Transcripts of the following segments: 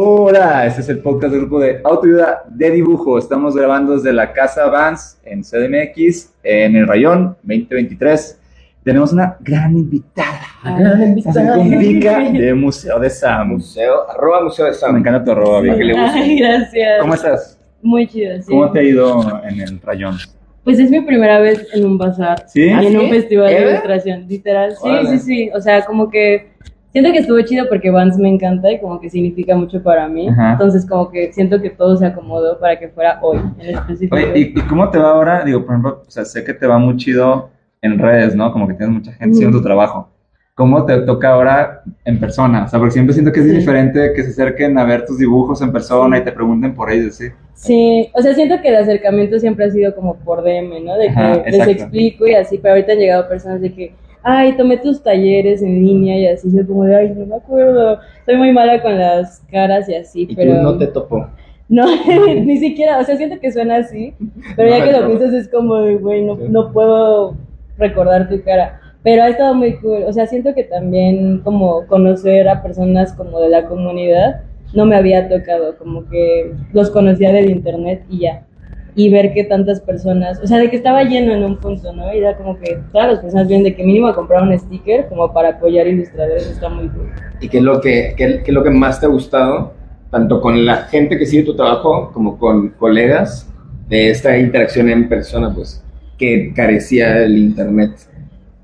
Hola, este es el podcast del grupo de autoayuda de dibujo. Estamos grabando desde la Casa Vans en CDMX, en el Rayón 2023. Tenemos una gran invitada. Gran invitada. Con Vika de Museo de Sam. Museo, arroba Museo de Me Sam. encanta tu arroba, Vika. que le guste. Ay, gracias. ¿Cómo estás? Muy chido, sí. ¿Cómo te ha ido en el Rayón? Pues es mi primera vez en un bazar ¿Sí? y ¿Ah, en sí? un festival de ilustración, literal. Sí, Órale. sí, sí. O sea, como que siento que estuvo chido porque Vans me encanta y como que significa mucho para mí. Ajá. Entonces, como que siento que todo se acomodó para que fuera hoy en específico. Oye, ¿y, y cómo te va ahora? Digo, por ejemplo, o sea, sé que te va muy chido en redes, ¿no? Como que tienes mucha gente haciendo tu trabajo. ¿Cómo te toca ahora en persona? O sea, porque siempre siento que es Sí. diferente que se acerquen a ver tus dibujos en persona y te pregunten por ellos, ¿sí? Sí, o sea, siento que el acercamiento siempre ha sido como por DM, ¿no? De que Ajá, les explico y así, pero ahorita han llegado personas de que, ay, tomé tus talleres en línea y así, yo como de, ay, no me acuerdo, soy muy mala con las caras y así, Y pero... tú no te topó. No, ni siquiera, o sea, siento que suena así, pero ya No, que lo piensas es como de, güey, no, Sí. no puedo recordar tu cara. Pero ha estado muy cool, o sea, siento que también como conocer a personas como de la comunidad no me había tocado, como que los conocía del internet y ya. Y ver que tantas personas, o sea, de que estaba lleno en un punto, ¿no? Y era como que todas las personas vienen de que mínimo a comprar un sticker como para apoyar ilustradores, está muy cool. ¿Y qué es lo que, qué, qué es lo que más te ha gustado, tanto con la gente que sigue tu trabajo como con colegas, de esta interacción en persona, pues, que carecía el internet?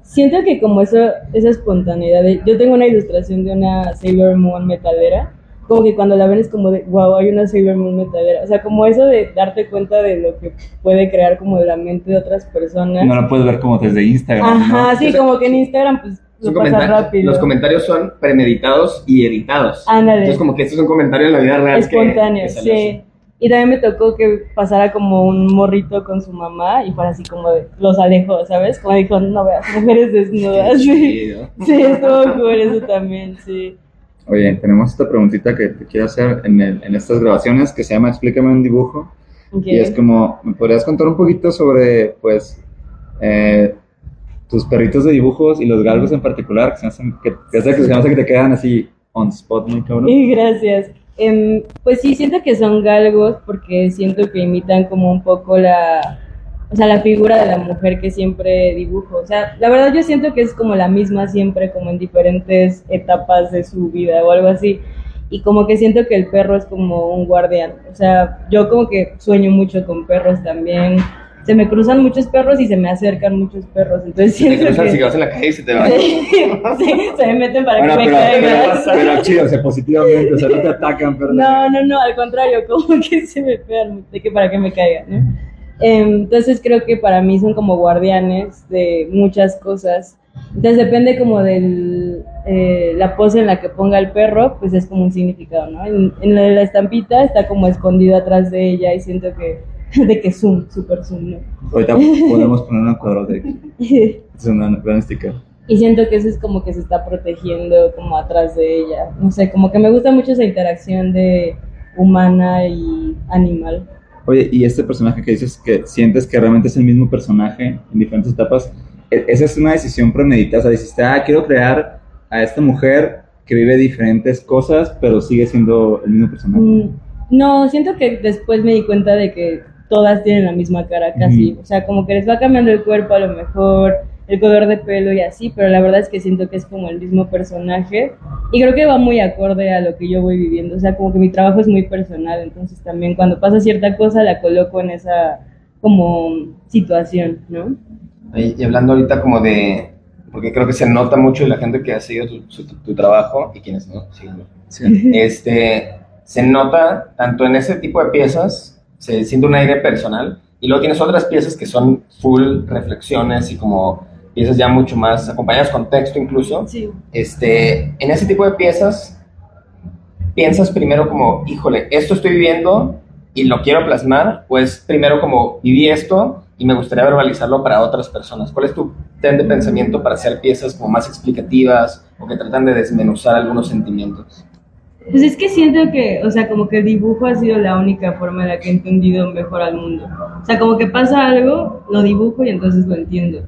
Siento que como eso, esa espontaneidad, de- yo tengo una ilustración de una Sailor Moon metalera, como que cuando la ven es como de, wow, hay una Sailor Moon metalera, o sea, como eso de darte cuenta de lo que puede crear como de la mente de otras personas. No lo puedes ver como desde Instagram, Ajá, ¿no? sí, O sea, como que en Instagram pues lo pasa rápido. Los comentarios son premeditados y editados. Ándale. Entonces, como que esto es un comentario en la vida real. espontáneo, que sí. Y también me tocó que pasara como un morrito con su mamá y fuera así como de, los alejó, ¿sabes? Como dijo, no veas, mujeres desnudas. Sí, sí estuvo cool eso también, sí. Oye, tenemos esta preguntita que te quiero hacer en, el- en estas grabaciones que se llama Explícame un dibujo. Y es como, ¿me podrías contar un poquito sobre, pues, eh, tus perritos de dibujos y los galgos en particular? Que se hacen que, que, se me hace que te quedan así on spot muy cabrón. Y gracias. Em, pues sí, siento que son galgos porque siento que imitan como un poco la, o sea, la figura de la mujer que siempre dibujo. O sea, la verdad yo siento que es como la misma siempre, como en diferentes etapas de su vida o algo así. Y como que siento que el perro es como un guardián. O sea, yo como que sueño mucho con perros también. Se me cruzan muchos perros y se me acercan muchos perros. Entonces Se te siento cruzan que... si vas en la calle y se te va. Sí, se me meten para Bueno, que me pero, caigan. pero, pero chido, o sea, positivamente, o sea, no te atacan, pero... No, no, no, al contrario, como que se me pegan de que para que me caigan, ¿no? Em, Entonces creo que para mí son como guardianes de muchas cosas. Entonces depende como de la pose en la que ponga el perro, pues es como un significado, ¿no? En, en la, de la estampita está como escondido atrás de ella y siento que de que zoom, super zoom, ¿no? Ahorita podemos poner una aquí. Es una gran sticker. Y siento que eso es como que se está protegiendo como atrás de ella. No sé, como que me gusta mucho esa interacción de humana y animal. Oye, y este personaje que dices que sientes que realmente es el mismo personaje en diferentes etapas, ¿e- ¿esa es una decisión premeditada? O sea, dijiste, ah, quiero crear a esta mujer que vive diferentes cosas, pero sigue siendo el mismo personaje. Mm, No, siento que después me di cuenta de que todas tienen la misma cara casi. O sea, como que les va cambiando el cuerpo a lo mejor, el color de pelo y así, pero la verdad es que siento que es como el mismo personaje y creo que va muy acorde a lo que yo voy viviendo. O sea, como que mi trabajo es muy personal, entonces también cuando pasa cierta cosa la coloco en esa como situación, ¿no? Y hablando ahorita como de, porque creo que se nota mucho la gente que ha seguido tu, su- tu- tu trabajo y quienes no, siguen, Sí. este, se nota tanto en ese tipo de piezas, se siente un aire personal, y luego tienes otras piezas que son full reflexiones y como piezas ya mucho más acompañadas con texto incluso. Sí. Este, en ese tipo de piezas, piensas primero como, híjole, esto estoy viviendo y lo quiero plasmar, o es primero como, viví esto y me gustaría verbalizarlo para otras personas. ¿Cuál es tu tren de pensamiento para hacer piezas como más explicativas o que tratan de desmenuzar algunos sentimientos? Pues es que siento que, o sea, como que el dibujo ha sido la única forma en la que he entendido mejor al mundo. O sea, como que pasa algo, lo dibujo y entonces lo entiendo.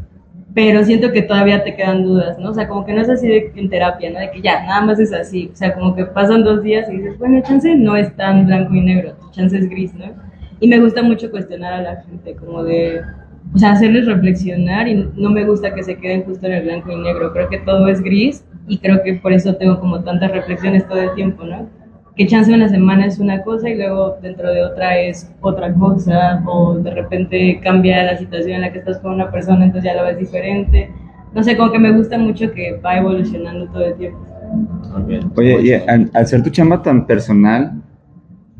Pero siento que todavía te quedan dudas, ¿no? O sea, como que no es así de, en terapia, ¿no? De que ya, nada más es así. O sea, como que pasan dos días y dices, bueno, chance no es tan blanco y negro, chance es gris, ¿no? Y me gusta mucho cuestionar a la gente, como de, o sea, hacerles reflexionar y no me gusta que se queden justo en el blanco y negro. Creo que todo es gris y creo que por eso tengo como tantas reflexiones todo el tiempo, ¿no? Que chance una semana es una cosa y luego dentro de otra es otra cosa o de repente cambia la situación en la que estás con una persona, entonces ya lo ves diferente. No sé, como que me gusta mucho que va evolucionando todo el tiempo. Oye, y al, al ser tu chamba tan personal,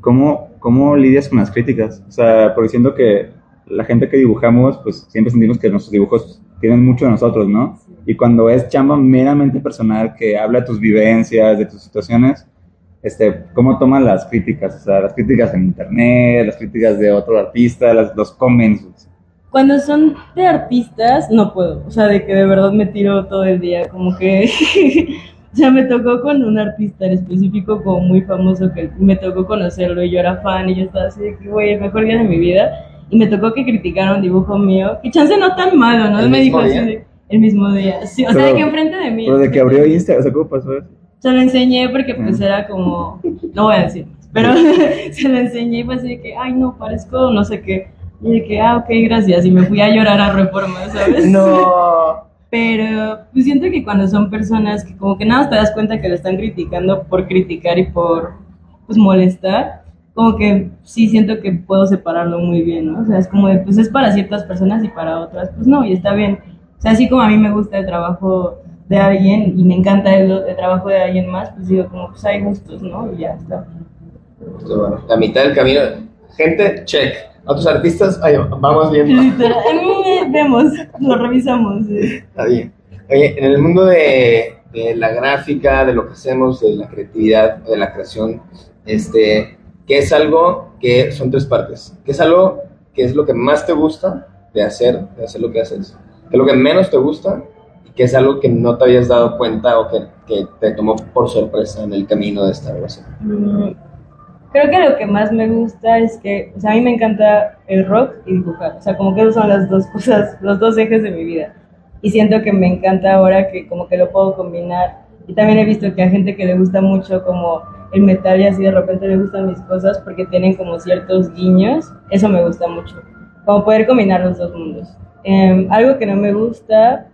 ¿cómo, ¿cómo lidias con las críticas? O sea, porque siento que la gente que dibujamos, pues siempre sentimos que nuestros dibujos tienen mucho de nosotros, ¿no? Y cuando es chamba meramente personal, que habla de tus vivencias, de tus situaciones, este, ¿cómo toman las críticas? O sea, las críticas en internet, las críticas de otro artista, las, los comments. Cuando son de artistas, no puedo. O sea, de que de verdad me tiro todo el día, como que... o sea, me tocó con un artista en específico como muy famoso que me tocó conocerlo y yo era fan y yo estaba así de que, güey, el mejor día de mi vida. Y me tocó que criticaran un dibujo mío, que chance no tan malo, ¿no? ¿El me mismo dijo día? así de- el mismo día. Sí, o sea, Pero- de que enfrente de mí. Pero de que abrió Instagram, o sea, ¿cómo pasó eso? Se lo enseñé porque pues era como, no voy a decir, pero se lo enseñé y fue así de que, ay no, parezco no sé qué. Y de que, ah, ok, gracias. Y me fui a llorar a Reforma, ¿sabes? No. Pero pues siento que cuando son personas que como que nada más te das cuenta que lo están criticando por criticar y por pues molestar, como que sí siento que puedo separarlo muy bien, ¿no? O sea, es como de, pues es para ciertas personas y para otras, pues no, y está bien. O sea, así como a mí me gusta el trabajo de alguien y me encanta el, el trabajo de alguien más, pues digo como, pues hay gustos, ¿no? Y ya está. Entonces, bueno, la mitad del camino. Gente, check. Otros artistas, ay, vamos eh, vemos, lo revisamos. sí. Está bien. Oye, en el mundo de, de la gráfica, de lo que hacemos, de la creatividad, de la creación, este, ¿qué es algo que son tres partes? ¿Qué es algo que es lo que más te gusta de hacer, de hacer lo que haces? ¿Qué es lo que menos te gusta? ¿Y qué es algo que no te habías dado cuenta o que, que te tomó por sorpresa en el camino de esta relación? Mm, Creo que lo que más me gusta es que, o sea, a mí me encanta el rock y dibujar, o sea, como que esas son las dos cosas, los dos ejes de mi vida. Y siento que me encanta ahora que como que lo puedo combinar. Y también he visto que a gente que le gusta mucho como el metal y así de repente le gustan mis cosas porque tienen como ciertos guiños, eso me gusta mucho, como poder combinar los dos mundos. Em, algo que no me gusta,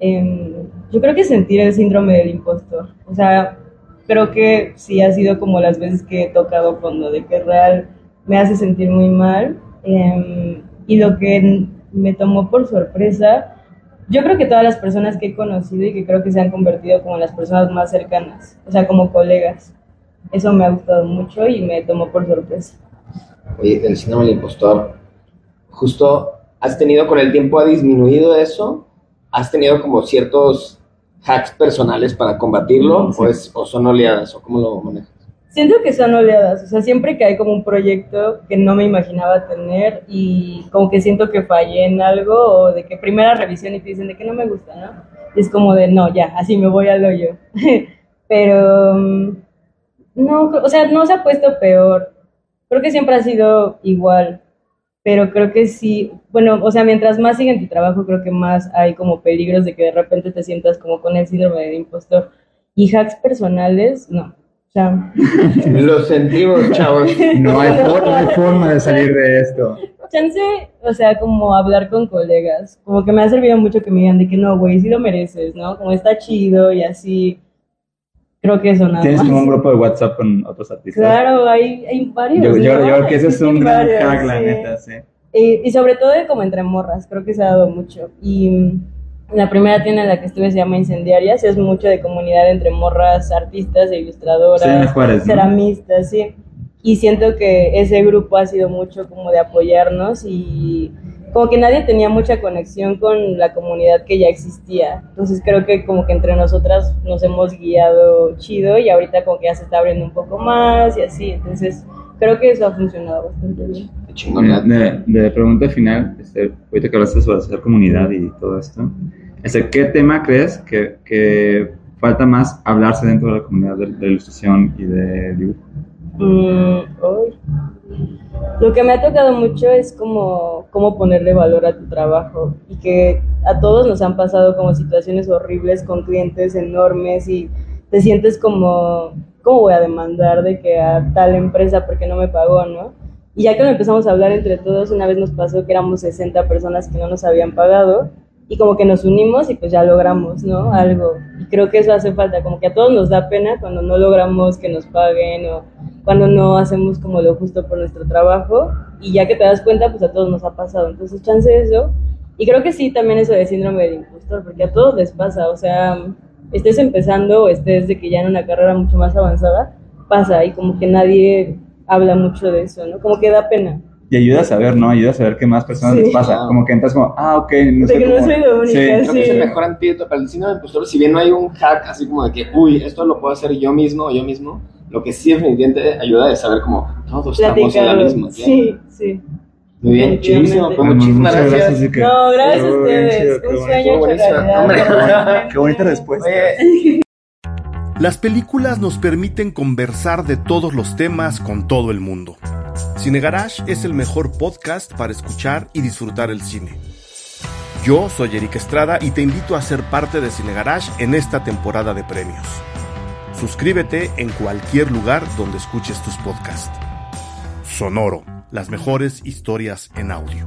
em, yo creo que sentir el síndrome del impostor, o sea, creo que sí ha sido como las veces que he tocado fondo, de que real me hace sentir muy mal. eh, y lo que me tomó por sorpresa, yo creo que todas las personas que he conocido y que creo que se han convertido como las personas más cercanas, o sea, como colegas. Eso me ha gustado mucho y me tomó por sorpresa. Oye, del síndrome del impostor, justo, ¿has tenido con el tiempo, ha disminuido eso? ¿Has tenido como ciertos hacks personales para combatirlo? Sí. ¿O, es, ¿O son oleadas? ¿O cómo lo manejas? Siento que son oleadas, o sea, siempre que hay como un proyecto que no me imaginaba tener y como que siento que fallé en algo o de que primera revisión y te dicen de que no me gusta, ¿no? Y es como de, no, ya, así me voy al hoyo. Pero, mm, no, o sea, no se ha puesto peor. Creo que siempre ha sido igual, pero creo que sí, bueno, o sea, mientras más sigue en tu trabajo, creo que más hay como peligros de que de repente te sientas como con el síndrome del impostor. Y hacks personales, no. O sea, Lo sentimos, chavos. No hay, for- no hay forma de salir de esto. chance, o sea, como hablar con colegas, como que me ha servido mucho que me digan de que no, güey, sí lo mereces, ¿no? Como está chido y así. Creo que eso nada Tienes más. como un grupo de WhatsApp con otros artistas. Claro, hay, hay varios. Yo, yo, creo que ese es un gran varios, hack, la sí. neta, sí. Y, y sobre todo como entre morras, creo que se ha dado mucho. Y mm, la primera tienda en la que estuve se llama Incendiarias, es mucho de comunidad entre morras, artistas ilustradoras, Sí, Juárez, ¿no? ceramistas, sí. Y siento que ese grupo ha sido mucho como de apoyarnos y como que nadie tenía mucha conexión con la comunidad que ya existía. Entonces creo que como que entre nosotras nos hemos guiado chido y ahorita como que ya se está abriendo un poco más y así. Entonces creo que eso ha funcionado bastante bien. De, de pregunta final, este, ahorita que hablaste sobre hacer comunidad y todo esto, este, ¿qué tema crees que, que falta más hablarse dentro de la comunidad de, de ilustración y de dibujo? Mm, uy. Lo que me ha tocado mucho es como cómo ponerle valor a tu trabajo y que a todos nos han pasado como situaciones horribles con clientes enormes y te sientes como, ¿cómo voy a demandar de que a tal empresa porque no me pagó, no? Y ya que empezamos a hablar entre todos, una vez nos pasó que éramos 60 personas que no nos habían pagado y como que nos unimos y pues ya logramos, ¿no? Algo. Y creo que eso hace falta, como que a todos nos da pena cuando no logramos que nos paguen o cuando no hacemos como lo justo por nuestro trabajo y ya que te das cuenta, pues a todos nos ha pasado. Entonces, chance eso. Y creo que sí, también eso de síndrome de impostor, porque a todos les pasa, o sea, estés empezando o estés de que ya en una carrera mucho más avanzada, pasa y como que nadie habla mucho de eso, ¿no? Como que da pena y ayuda a saber, ¿no? Ayuda a saber qué más personas les pasa. Como que entras como, ah, ok, no sé. De que no soy la única, sí. Creo que es el mejor antídoto para el síndrome de impostor. Si bien no hay un hack así como de que, uy, esto lo puedo hacer yo mismo o yo mismo, lo que sí definitivamente ayuda es saber como todos estamos en la misma. Sí, sí. Muy bien, chidísimo. Pues muchísimas gracias. No, gracias a ustedes. Un sueño hecho Qué bonita respuesta. Las películas nos permiten conversar de todos los temas con todo el mundo. Cine Garage es el mejor podcast para escuchar y disfrutar el cine. Yo soy Eric Estrada y te invito a ser parte de Cine Garage en esta temporada de premios. Suscríbete en cualquier lugar donde escuches tus podcasts. Sonoro, las mejores historias en audio.